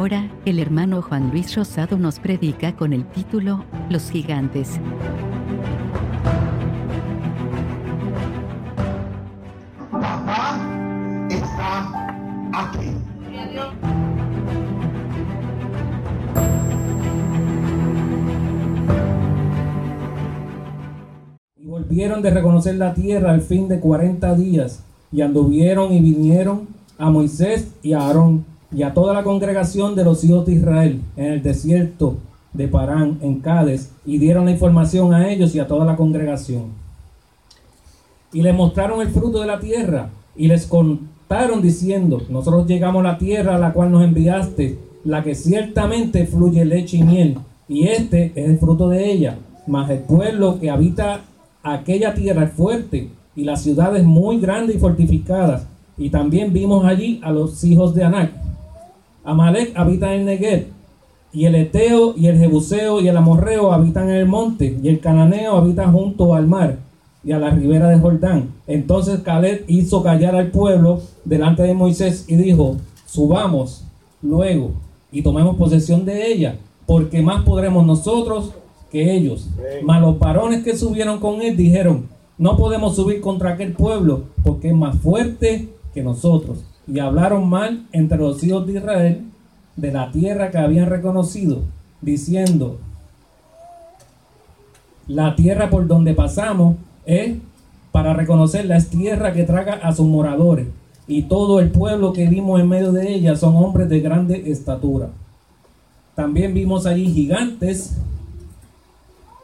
Ahora, el hermano Juan Luis Rosado nos predica con el título Los gigantes. Papá está aquí. Y volvieron de reconocer la tierra al fin de cuarenta días, y anduvieron y vinieron a Moisés y a Aarón y a toda la congregación de los hijos de Israel en el desierto de Parán, en Cádiz, y dieron la información a ellos y a toda la congregación. Y les mostraron el fruto de la tierra, y les contaron diciendo, nosotros llegamos a la tierra a la cual nos enviaste, la que ciertamente fluye leche y miel, y este es el fruto de ella, mas el pueblo que habita aquella tierra es fuerte, y las ciudades muy grandes y fortificadas, y también vimos allí a los hijos de Anac. Amalek habita en Negev, y el Eteo y el Jebuseo y el Amorreo habitan en el monte, y el Cananeo habita junto al mar y a la ribera de Jordán. Entonces Caleb hizo callar al pueblo delante de Moisés y dijo, subamos luego y tomemos posesión de ella, porque más podremos nosotros que ellos. Mas los varones que subieron con él dijeron, no podemos subir contra aquel pueblo, porque es más fuerte que nosotros. Y hablaron mal entre los hijos de Israel de la tierra que habían reconocido, diciendo, la tierra por donde pasamos es para reconocerla, es tierra que traga a sus moradores. Y todo el pueblo que vimos en medio de ella son hombres de grande estatura. También vimos allí gigantes,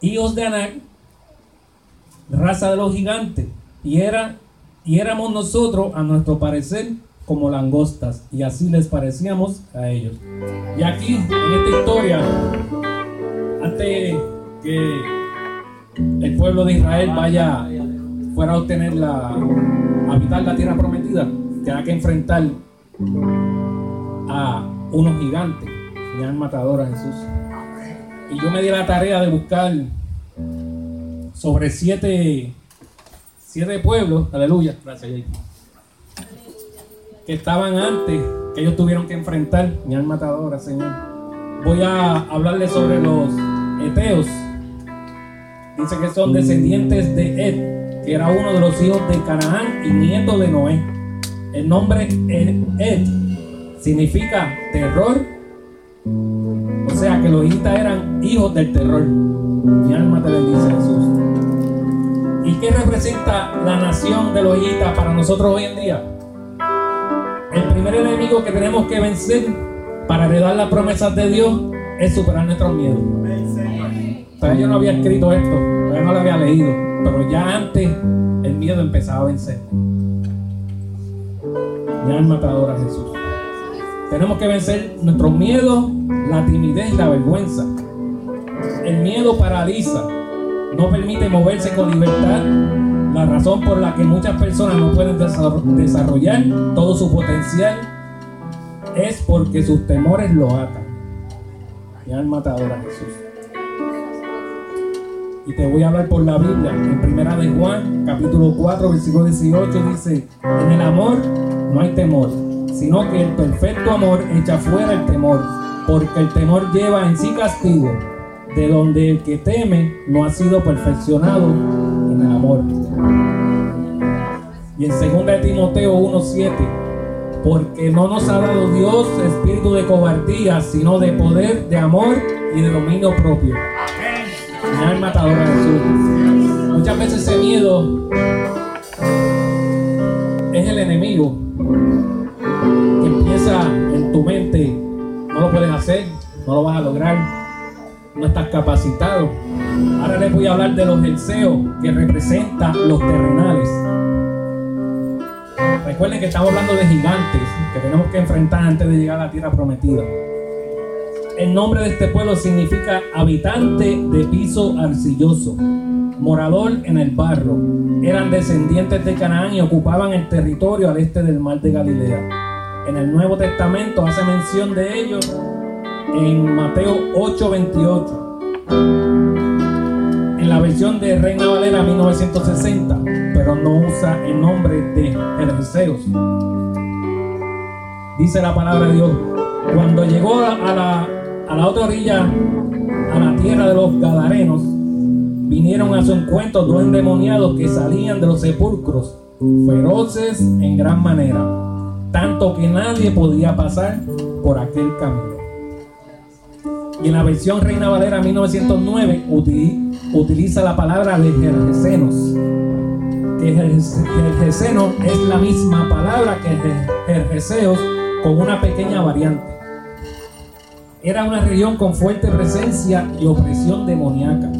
hijos de Anac, raza de los gigantes. Y, era, y éramos nosotros, a nuestro parecer, como langostas. Y así les parecíamos a ellos. Y aquí, en esta historia, antes que el pueblo de Israel vaya fuera a obtener la habitar la tierra prometida, tenga que enfrentar a unos gigantes y han matador a Jesús. Y yo me di la tarea de buscar sobre siete, siete pueblos, aleluya, gracias que estaban antes, que ellos tuvieron que enfrentar, mi alma matadora, Señor. Voy a hablarles sobre los eteos. Dice que son descendientes de Ed, que era uno de los hijos de Canaán y nieto de Noé. El nombre Ed significa terror. O sea que los hijitas eran hijos del terror. Mi alma te bendice, Jesús. ¿Y qué representa la nación de los hijitas para nosotros hoy en día? El primer enemigo que tenemos que vencer para heredar las promesas de Dios es superar nuestros miedos. Yo no había escrito esto, yo no lo había leído, pero ya antes el miedo empezaba a vencer. Mi alma te adora Jesús. Tenemos que vencer nuestros miedos, la timidez la vergüenza. El miedo paraliza, no permite moverse con libertad. La razón por la que muchas personas no pueden desarrollar todo su potencial es porque sus temores lo atan. Mi alma te adora Jesús. Y te voy a hablar por la Biblia. En primera de Juan, capítulo 4, versículo 18 dice, en el amor no hay temor, sino que el perfecto amor echa fuera el temor, porque el temor lleva en sí castigo, de donde el que teme no ha sido perfeccionado en el amor. Y en 2 de Timoteo 1:7, porque no nos ha dado Dios espíritu de cobardía, sino de poder, de amor y de dominio propio. Mi alma adora Jesús. Muchas veces ese miedo es el enemigo que empieza en tu mente, no lo puedes hacer, no lo vas a lograr, no estás capacitado. Ahora les voy a hablar de los elseos que representan los terrenales. Recuerden que estamos hablando de gigantes que tenemos que enfrentar antes de llegar a la tierra prometida. El nombre de este pueblo significa habitante de piso arcilloso, morador en el barro. Eran descendientes de Canaán y ocupaban el territorio al este del mar de Galilea. En el Nuevo Testamento hace mención de ellos en Mateo 8:28. En la versión de Reina Valera 1960, no usa el nombre de Jerseos. Dice la palabra de Dios, Cuando llegó a la, a la otra orilla, a la tierra de los Gadarenos, vinieron a su encuentro dos endemoniados que salían de los sepulcros, feroces en gran manera, tanto que nadie podía pasar por aquel camino. Y en la versión Reina Valera 1909 utiliza la palabra de Jerjesenos, que Jerjeseno es la misma palabra que Jerjeseos con una pequeña variante. Era una región con fuerte presencia y opresión demoníaca.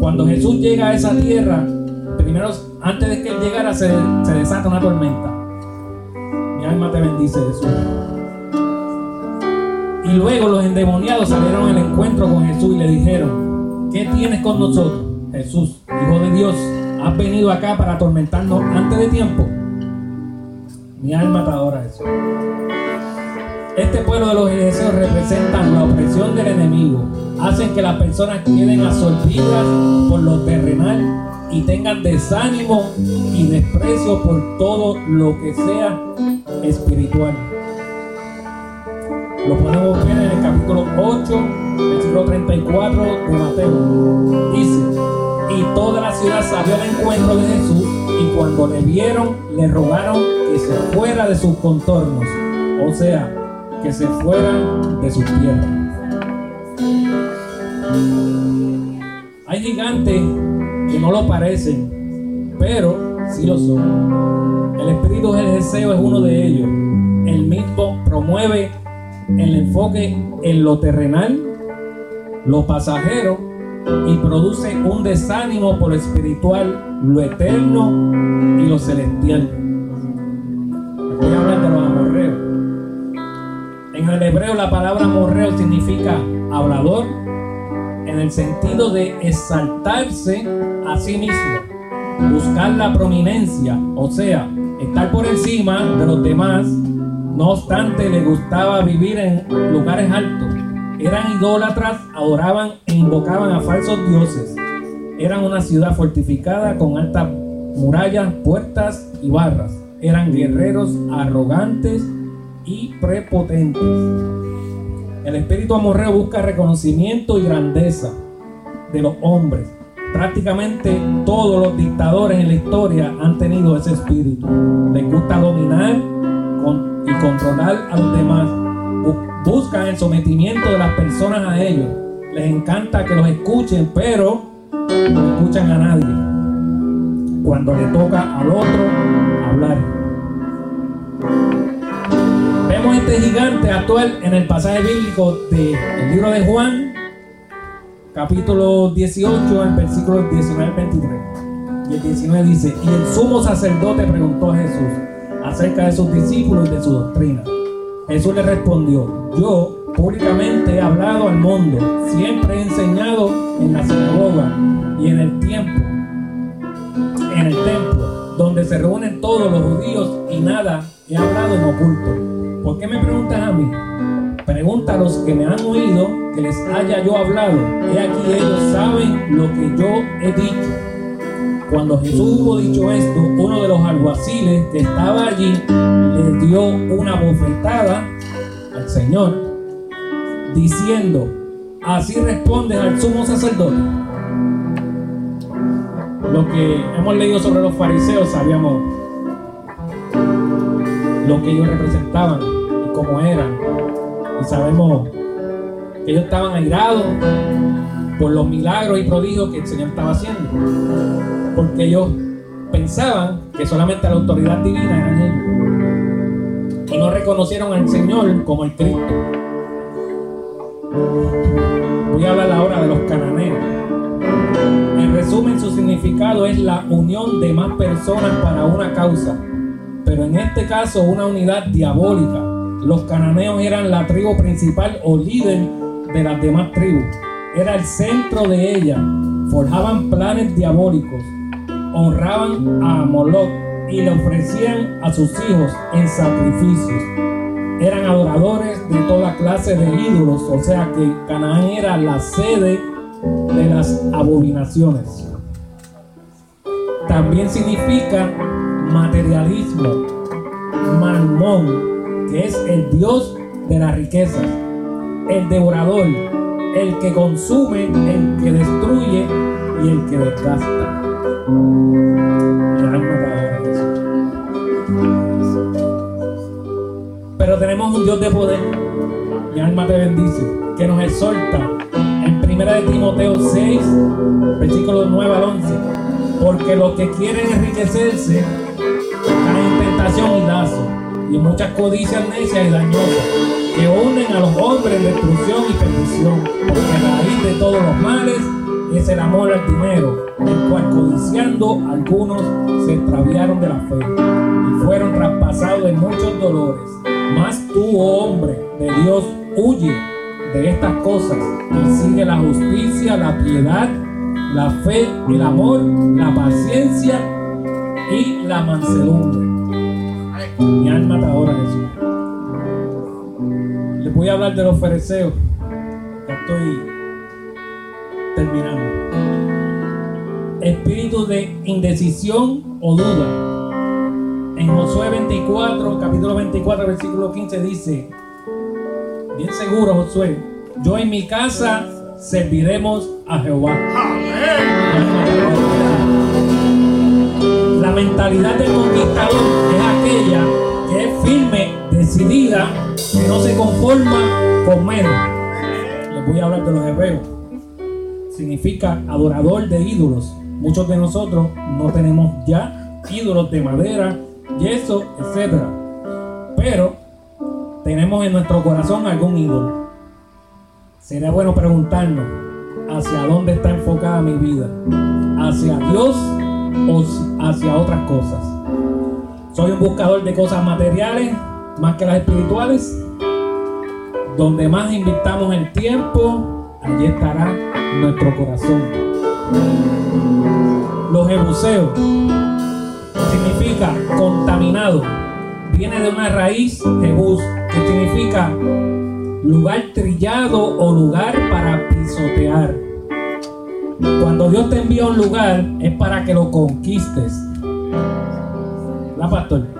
Cuando Jesús llega a esa tierra, primero, antes de que él llegara, se, desata una tormenta. Mi alma te bendice, Jesús. Y luego los endemoniados salieron al encuentro con Jesús y le dijeron, ¿qué tienes con nosotros? Jesús, Hijo de Dios, ¿has venido acá para atormentarnos antes de tiempo? Mi alma te adora Jesús. Este pueblo de los deseos representan la opresión del enemigo. Hacen que las personas queden absorbidas por lo terrenal y tengan desánimo y desprecio por todo lo que sea espiritual. Lo podemos ver en el capítulo 8, versículo 34 de Mateo. Dice, toda la ciudad salió al encuentro de Jesús y cuando le vieron le rogaron que se fuera de sus contornos. O sea, que se fueran de su tierra. Hay gigantes que no lo parecen, pero sí lo son. El espíritu del deseo es uno de ellos. El mismo promueve el enfoque en lo terrenal, lo pasajero y produce un desánimo por espiritual, lo eterno y lo celestial. Voy a de los amorreos. En el hebreo la palabra morreo significa hablador en el sentido de exaltarse a sí mismo, buscar la prominencia, o sea, estar por encima de los demás. No obstante, le gustaba vivir en lugares altos. Eran idólatras, adoraban e invocaban a falsos dioses. Eran una ciudad fortificada con altas murallas, puertas y barras. Eran guerreros arrogantes y prepotentes. El espíritu amorreo busca reconocimiento y grandeza de los hombres. Prácticamente todos los dictadores en la historia han tenido ese espíritu. Les gusta dominar y controlar a los demás. Buscan el sometimiento de las personas a ellos. Les encanta que los escuchen, pero no escuchan a nadie. Cuando le toca al otro hablar este gigante actual en el pasaje bíblico del libro de Juan, capítulo 18, el versículo 19 al 23. Y el 19 dice, y el sumo sacerdote preguntó a Jesús acerca de sus discípulos y de su doctrina. Jesús le respondió, yo públicamente he hablado al mundo, siempre he enseñado en la sinagoga y en el tiempo, en el templo, donde se reúnen todos los judíos y nada he hablado en oculto. ¿Por qué me preguntas a mí? Pregunta a los que me han oído que les haya yo hablado. He aquí ellos saben lo que yo he dicho. Cuando Jesús hubo dicho esto, uno de los alguaciles que estaba allí le dio una bofetada al Señor, diciendo, así respondes al sumo sacerdote. Lo que hemos leído sobre los fariseos sabíamos lo que ellos representaban como eran. Y sabemos que ellos estaban airados por los milagros y prodigios que el Señor estaba haciendo. Porque ellos pensaban que solamente la autoridad divina eran ellos. Y no reconocieron al Señor como el Cristo. Voy a hablar ahora de los cananeos. En resumen, su significado es la unión de más personas para una causa, pero en este caso una unidad diabólica los cananeos eran la tribu principal o líder de las demás tribus. Era el centro de ella. Forjaban planes diabólicos. Honraban a Moloch y le ofrecían a sus hijos en sacrificios. Eran adoradores de toda clase de ídolos, o sea que Canaán era la sede de las abominaciones. También significa materialismo, malmón, que es el Dios de las riquezas, el devorador, el que consume, el que destruye y el que desgasta. Pero tenemos un Dios de poder. Mi alma te bendice, que nos exhorta en 1 de Timoteo 6, versículos 9 al 11. Porque los que quieren enriquecerse caen en tentación y lazo y muchas codicias necias y dañosas que unen a los hombres destrucción y perdición. Porque la raíz de todos los males es el amor al dinero, el cual codiciando algunos se extraviaron de la fe y fueron traspasados de muchos dolores. Mas tú, oh hombre de Dios, huye de estas cosas y sigue la justicia, la piedad, la fe, el amor, la paciencia y la mansedumbre. Mi alma te adora Jesús. Voy a hablar de los fereceos. Ya estoy terminando. Espíritu de indecisión o duda. En Josué 24, capítulo 24, versículo 15 dice, bien seguro Josué, yo en mi casa serviremos a Jehová. La mentalidad del conquistador es aquella que es firme, decidida, que no se conforma con menos. Les voy a hablar de los hebreos. Significa adorador de ídolos. Muchos de nosotros no tenemos ya ídolos de madera, yeso, etc. Pero tenemos en nuestro corazón algún ídolo. Sería bueno preguntarnos hacia dónde está enfocada mi vida. ¿Hacia Dios o hacia otras cosas? ¿Soy un buscador de cosas materiales más que las espirituales? Donde más invirtamos el tiempo, allí estará nuestro corazón. Los jebuseos significa contaminado. Viene de una raíz jebus, que significa lugar trillado o lugar para pisotear. Cuando Dios te envía un lugar es para que lo conquistes. La pastor.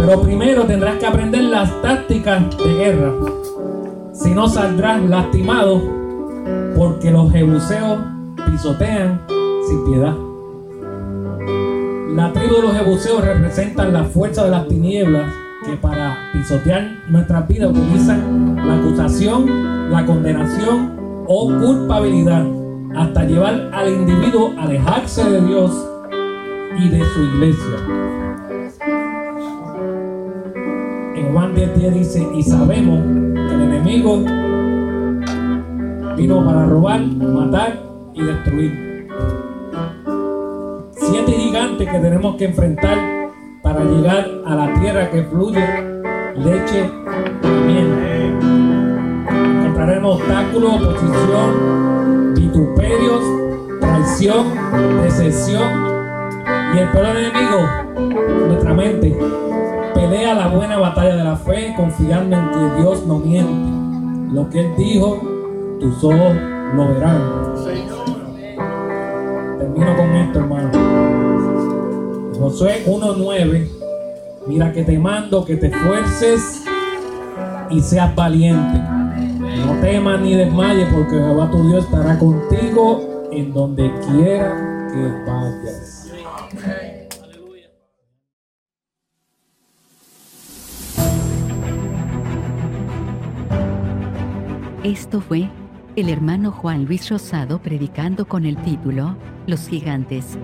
Pero primero tendrás que aprender las tácticas de guerra. Si no saldrás lastimado porque los jebuseos pisotean sin piedad. La tribu de los jebuseos representan la fuerza de las tinieblas que para pisotear nuestras vidas utilizan la acusación, la condenación o culpabilidad hasta llevar al individuo a alejarse de Dios y de su iglesia. En Juan 10, dice, y sabemos que el enemigo vino para robar, matar y destruir. Siete gigantes que tenemos que enfrentar para llegar a la tierra que fluye leche y miel. Encontraremos obstáculos, oposición, vituperios, traición, decepción y el peor enemigo, nuestra mente. Pelea la buena batalla de la fe confiando en que Dios no miente. Lo que Él dijo, tus ojos lo verán. Termino con esto, hermano. Josué 1.9. Mira que te mando que te esfuerces y seas valiente. No temas ni desmayes porque Jehová tu Dios estará contigo en donde quiera que vayas. Esto fue el hermano Juan Luis Rosado predicando con el título Los gigantes.